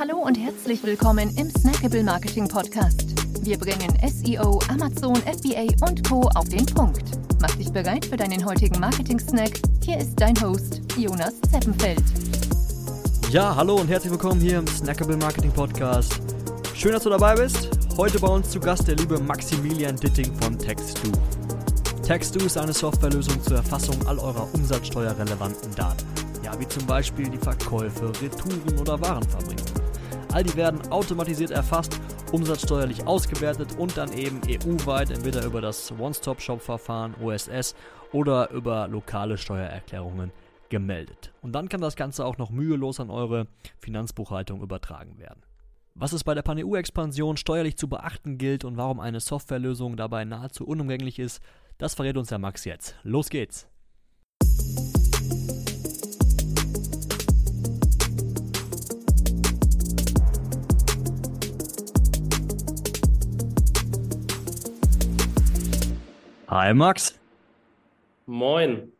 Hallo und herzlich willkommen im Snackable Marketing Podcast. Wir bringen SEO, Amazon, FBA und Co. auf den Punkt. Mach dich bereit für deinen heutigen Marketing-Snack. Hier ist dein Host, Jonas Zeppenfeld. Ja, hallo und herzlich willkommen hier im Snackable Marketing Podcast. Schön, dass du dabei bist. Heute bei uns zu Gast der liebe Maximilian Ditting von Text2. Text2 ist eine Softwarelösung zur Erfassung all eurer umsatzsteuerrelevanten Daten. Ja, wie zum Beispiel die Verkäufe, Retouren oder Warenverbringungen. All die werden automatisiert erfasst, umsatzsteuerlich ausgewertet und dann eben EU-weit entweder über das One-Stop-Shop-Verfahren OSS oder über lokale Steuererklärungen gemeldet. Und dann kann das Ganze auch noch mühelos an eure Finanzbuchhaltung übertragen werden. Was es bei der Pan-EU-Expansion steuerlich zu beachten gilt und warum eine Softwarelösung dabei nahezu unumgänglich ist, das verrät uns der Max jetzt. Los geht's! Hi Max. Moin.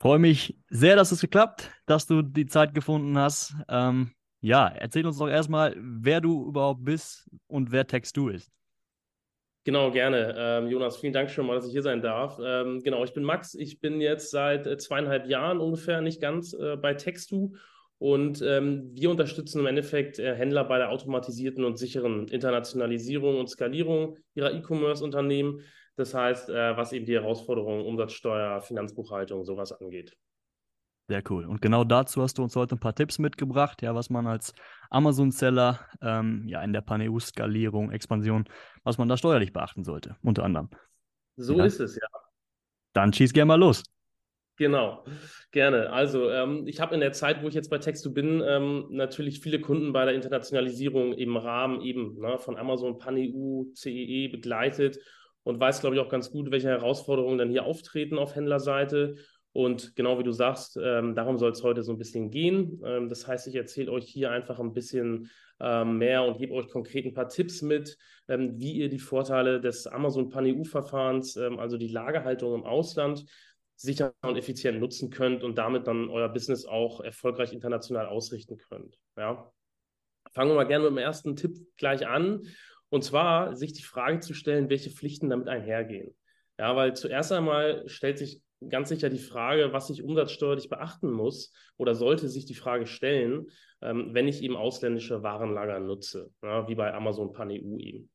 Freue mich sehr, dass es geklappt, dass du die Zeit gefunden hast. Ähm, ja, erzähl uns doch erstmal, wer du überhaupt bist und wer Text2 ist. Genau, gerne. Ähm, Jonas, vielen Dank schon mal, dass ich hier sein darf. Ähm, genau, ich bin Max. Ich bin jetzt seit äh, zweieinhalb Jahren ungefähr, nicht ganz, äh, bei Text2. Und ähm, wir unterstützen im Endeffekt äh, Händler bei der automatisierten und sicheren Internationalisierung und Skalierung ihrer E-Commerce-Unternehmen. Das heißt, äh, was eben die Herausforderungen Umsatzsteuer, Finanzbuchhaltung, sowas angeht. Sehr cool. Und genau dazu hast du uns heute ein paar Tipps mitgebracht, ja, was man als Amazon-Seller ähm, ja, in der Paneu-Skalierung, Expansion, was man da steuerlich beachten sollte, unter anderem. So ja? ist es, ja. Dann schieß gerne mal los. Genau, gerne. Also ähm, ich habe in der Zeit, wo ich jetzt bei Textu bin, ähm, natürlich viele Kunden bei der Internationalisierung im Rahmen eben ne, von Amazon, PanEU, CEE e begleitet und weiß, glaube ich, auch ganz gut, welche Herausforderungen dann hier auftreten auf Händlerseite und genau wie du sagst, ähm, darum soll es heute so ein bisschen gehen. Ähm, das heißt, ich erzähle euch hier einfach ein bisschen ähm, mehr und gebe euch konkret ein paar Tipps mit, ähm, wie ihr die Vorteile des Amazon Pan-EU-Verfahrens, ähm, also die Lagerhaltung im Ausland, sicher und effizient nutzen könnt und damit dann euer Business auch erfolgreich international ausrichten könnt. Ja. Fangen wir mal gerne mit dem ersten Tipp gleich an. Und zwar sich die Frage zu stellen, welche Pflichten damit einhergehen. Ja, weil zuerst einmal stellt sich ganz sicher die Frage, was ich umsatzsteuerlich beachten muss oder sollte sich die Frage stellen, ähm, wenn ich eben ausländische Warenlager nutze, ja, wie bei Amazon Pan-EU eben.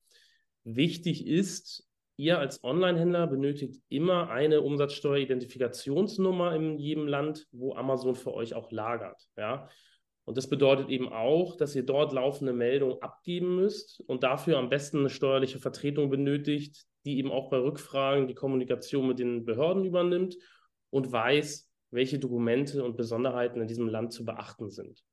Wichtig ist, ihr als Online-Händler benötigt immer eine Umsatzsteueridentifikationsnummer in jedem Land, wo Amazon für euch auch lagert. Ja? Und das bedeutet eben auch, dass ihr dort laufende Meldungen abgeben müsst und dafür am besten eine steuerliche Vertretung benötigt, die eben auch bei Rückfragen die Kommunikation mit den Behörden übernimmt und weiß, welche Dokumente und Besonderheiten in diesem Land zu beachten sind.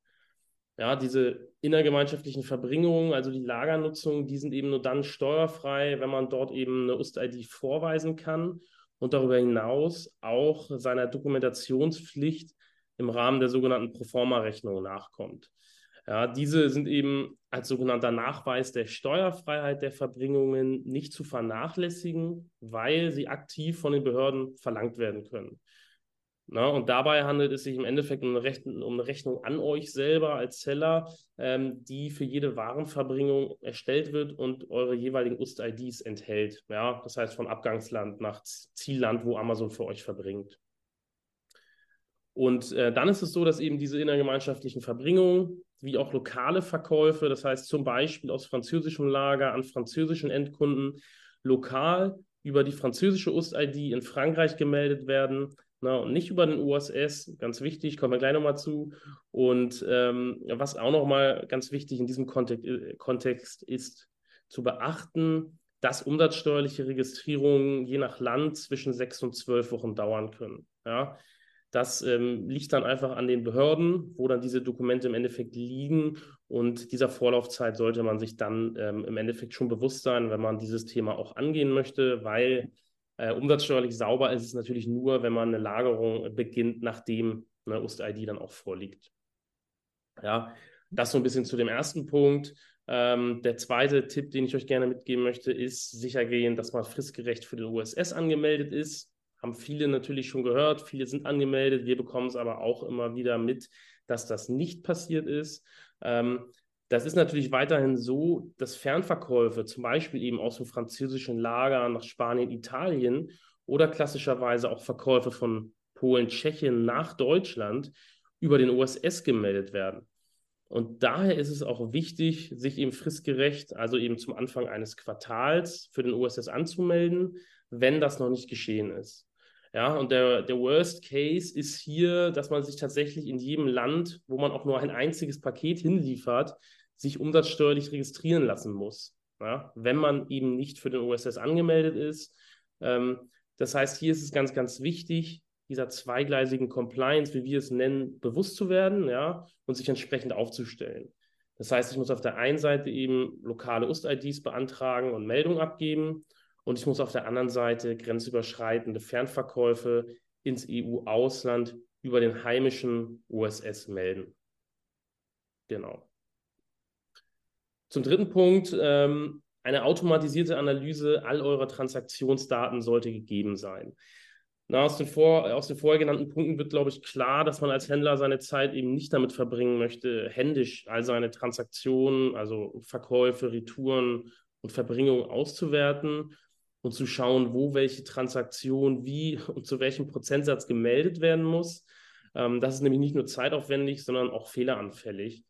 Ja, diese innergemeinschaftlichen Verbringungen, also die Lagernutzung, die sind eben nur dann steuerfrei, wenn man dort eben eine UST-ID vorweisen kann und darüber hinaus auch seiner Dokumentationspflicht im Rahmen der sogenannten Proforma-Rechnung nachkommt. Ja, diese sind eben als sogenannter Nachweis der Steuerfreiheit der Verbringungen nicht zu vernachlässigen, weil sie aktiv von den Behörden verlangt werden können. Na, und dabei handelt es sich im Endeffekt um eine, Rechnung, um eine Rechnung an euch selber als Seller, ähm, die für jede Warenverbringung erstellt wird und eure jeweiligen UST-IDs enthält. Ja, das heißt von Abgangsland nach Zielland, wo Amazon für euch verbringt. Und äh, dann ist es so, dass eben diese innergemeinschaftlichen Verbringungen wie auch lokale Verkäufe, das heißt zum Beispiel aus französischem Lager an französischen Endkunden, lokal über die französische UST-ID in Frankreich gemeldet werden na, und nicht über den USS. Ganz wichtig, kommen wir gleich nochmal zu. Und ähm, was auch nochmal ganz wichtig in diesem Kontext, äh, Kontext ist, zu beachten, dass umsatzsteuerliche Registrierungen je nach Land zwischen sechs und zwölf Wochen dauern können. Ja, das ähm, liegt dann einfach an den Behörden, wo dann diese Dokumente im Endeffekt liegen. Und dieser Vorlaufzeit sollte man sich dann ähm, im Endeffekt schon bewusst sein, wenn man dieses Thema auch angehen möchte, weil äh, umsatzsteuerlich sauber ist es natürlich nur, wenn man eine Lagerung beginnt, nachdem eine UST-ID dann auch vorliegt. Ja, das so ein bisschen zu dem ersten Punkt. Ähm, der zweite Tipp, den ich euch gerne mitgeben möchte, ist sichergehen, dass man fristgerecht für den USS angemeldet ist haben viele natürlich schon gehört, viele sind angemeldet. Wir bekommen es aber auch immer wieder mit, dass das nicht passiert ist. Ähm, Das ist natürlich weiterhin so, dass Fernverkäufe, zum Beispiel eben aus dem französischen Lager nach Spanien, Italien oder klassischerweise auch Verkäufe von Polen, Tschechien nach Deutschland über den OSS gemeldet werden. Und daher ist es auch wichtig, sich eben fristgerecht, also eben zum Anfang eines Quartals für den OSS anzumelden, wenn das noch nicht geschehen ist. Ja, und der, der Worst Case ist hier, dass man sich tatsächlich in jedem Land, wo man auch nur ein einziges Paket hinliefert, sich umsatzsteuerlich registrieren lassen muss, ja, wenn man eben nicht für den OSS angemeldet ist. Ähm, das heißt, hier ist es ganz, ganz wichtig, dieser zweigleisigen Compliance, wie wir es nennen, bewusst zu werden ja, und sich entsprechend aufzustellen. Das heißt, ich muss auf der einen Seite eben lokale UST-IDs beantragen und Meldungen abgeben und ich muss auf der anderen Seite grenzüberschreitende Fernverkäufe ins EU-Ausland über den heimischen USS melden. Genau. Zum dritten Punkt, ähm, eine automatisierte Analyse all eurer Transaktionsdaten sollte gegeben sein. Na, aus, den vor, aus den vorher genannten Punkten wird, glaube ich, klar, dass man als Händler seine Zeit eben nicht damit verbringen möchte, händisch all seine Transaktionen, also Verkäufe, Retouren und Verbringungen auszuwerten und zu schauen, wo welche Transaktion wie und zu welchem Prozentsatz gemeldet werden muss. Ähm, das ist nämlich nicht nur zeitaufwendig, sondern auch fehleranfällig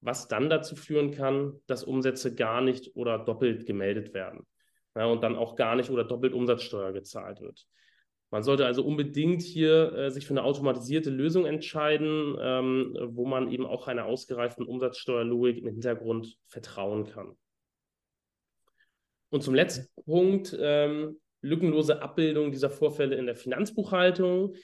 was dann dazu führen kann, dass Umsätze gar nicht oder doppelt gemeldet werden ja, und dann auch gar nicht oder doppelt Umsatzsteuer gezahlt wird. Man sollte also unbedingt hier äh, sich für eine automatisierte Lösung entscheiden, ähm, wo man eben auch einer ausgereiften Umsatzsteuerlogik im Hintergrund vertrauen kann. Und zum letzten Punkt, ähm, lückenlose Abbildung dieser Vorfälle in der Finanzbuchhaltung.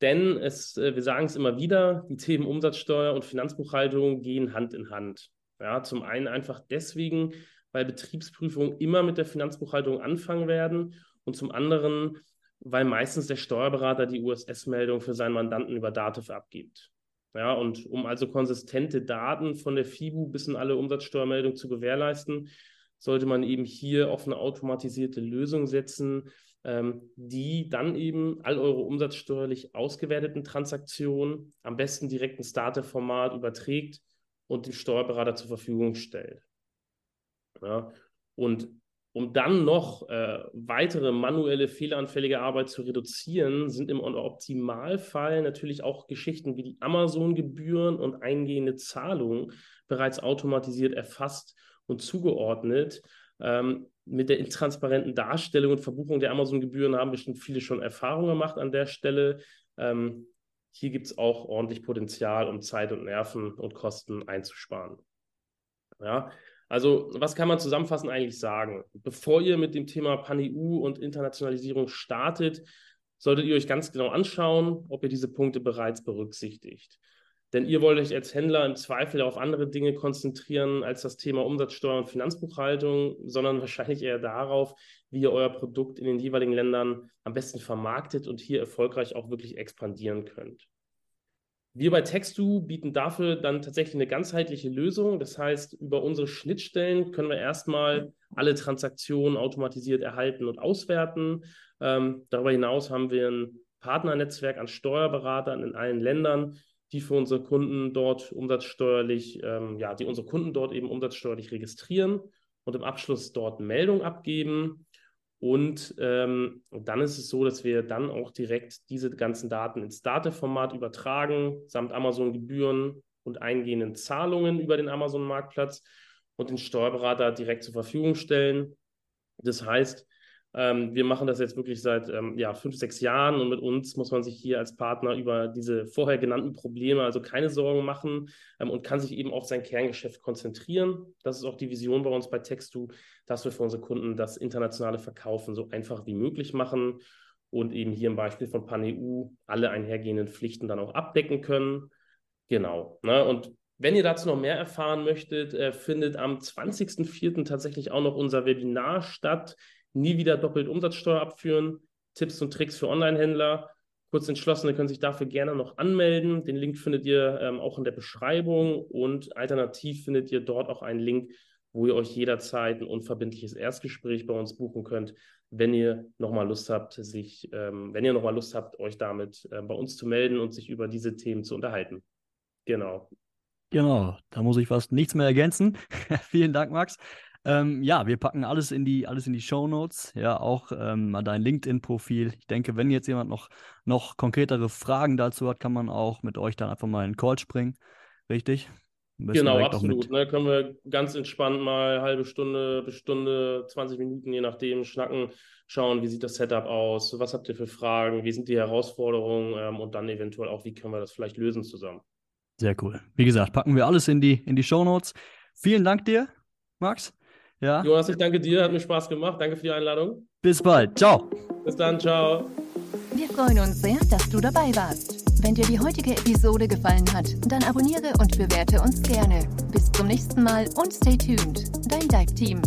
Denn es, äh, wir sagen es immer wieder, die Themen Umsatzsteuer und Finanzbuchhaltung gehen Hand in Hand. Ja, zum einen einfach deswegen, weil Betriebsprüfungen immer mit der Finanzbuchhaltung anfangen werden und zum anderen, weil meistens der Steuerberater die USS-Meldung für seinen Mandanten über Dativ abgibt. Ja, und um also konsistente Daten von der FIBU bis in alle Umsatzsteuermeldungen zu gewährleisten, sollte man eben hier auf eine automatisierte Lösung setzen, ähm, die dann eben all eure umsatzsteuerlich ausgewerteten Transaktionen am besten direkt ins Dateformat überträgt und dem Steuerberater zur Verfügung stellt. Ja, und um dann noch äh, weitere manuelle fehleranfällige Arbeit zu reduzieren, sind im Optimalfall natürlich auch Geschichten wie die Amazon-Gebühren und eingehende Zahlungen bereits automatisiert erfasst und zugeordnet. Ähm, mit der intransparenten Darstellung und Verbuchung der Amazon-Gebühren haben bestimmt viele schon Erfahrungen gemacht an der Stelle. Ähm, hier gibt es auch ordentlich Potenzial, um Zeit und Nerven und Kosten einzusparen. Ja, also was kann man zusammenfassend eigentlich sagen? Bevor ihr mit dem Thema Pan-EU und Internationalisierung startet, solltet ihr euch ganz genau anschauen, ob ihr diese Punkte bereits berücksichtigt. Denn ihr wollt euch als Händler im Zweifel auf andere Dinge konzentrieren als das Thema Umsatzsteuer und Finanzbuchhaltung, sondern wahrscheinlich eher darauf, wie ihr euer Produkt in den jeweiligen Ländern am besten vermarktet und hier erfolgreich auch wirklich expandieren könnt. Wir bei Textu bieten dafür dann tatsächlich eine ganzheitliche Lösung. Das heißt, über unsere Schnittstellen können wir erstmal alle Transaktionen automatisiert erhalten und auswerten. Ähm, darüber hinaus haben wir ein Partnernetzwerk an Steuerberatern in allen Ländern, die für unsere Kunden dort umsatzsteuerlich, ähm, ja, die unsere Kunden dort eben umsatzsteuerlich registrieren und im Abschluss dort Meldung abgeben. Und ähm, dann ist es so, dass wir dann auch direkt diese ganzen Daten ins Dateformat übertragen, samt Amazon-Gebühren und eingehenden Zahlungen über den Amazon-Marktplatz und den Steuerberater direkt zur Verfügung stellen. Das heißt, ähm, wir machen das jetzt wirklich seit ähm, ja, fünf, sechs Jahren und mit uns muss man sich hier als Partner über diese vorher genannten Probleme also keine Sorgen machen ähm, und kann sich eben auf sein Kerngeschäft konzentrieren. Das ist auch die Vision bei uns bei Textu, dass wir für unsere Kunden das internationale Verkaufen so einfach wie möglich machen und eben hier im Beispiel von PanEU alle einhergehenden Pflichten dann auch abdecken können. Genau. Ne? Und wenn ihr dazu noch mehr erfahren möchtet, äh, findet am 20.04. tatsächlich auch noch unser Webinar statt nie wieder doppelt Umsatzsteuer abführen, Tipps und Tricks für Online-Händler. Kurz entschlossene können sich dafür gerne noch anmelden. Den Link findet ihr ähm, auch in der Beschreibung und alternativ findet ihr dort auch einen Link, wo ihr euch jederzeit ein unverbindliches Erstgespräch bei uns buchen könnt, wenn ihr nochmal Lust habt, sich, ähm, wenn ihr nochmal Lust habt, euch damit äh, bei uns zu melden und sich über diese Themen zu unterhalten. Genau. Genau, da muss ich fast nichts mehr ergänzen. Vielen Dank, Max. Ähm, ja, wir packen alles in die, alles in die Show Notes, ja, auch ähm, dein LinkedIn-Profil. Ich denke, wenn jetzt jemand noch, noch konkretere Fragen dazu hat, kann man auch mit euch dann einfach mal in den Call springen. Richtig? Genau, absolut. Ne, können wir ganz entspannt mal halbe Stunde bis Stunde, 20 Minuten, je nachdem, schnacken, schauen, wie sieht das Setup aus, was habt ihr für Fragen, wie sind die Herausforderungen ähm, und dann eventuell auch, wie können wir das vielleicht lösen zusammen. Sehr cool. Wie gesagt, packen wir alles in die, in die Show Notes. Vielen Dank dir, Max. Ja. Jonas, ich danke dir, hat mir Spaß gemacht. Danke für die Einladung. Bis bald. Ciao. Bis dann, ciao. Wir freuen uns sehr, dass du dabei warst. Wenn dir die heutige Episode gefallen hat, dann abonniere und bewerte uns gerne. Bis zum nächsten Mal und stay tuned. Dein Dive Team.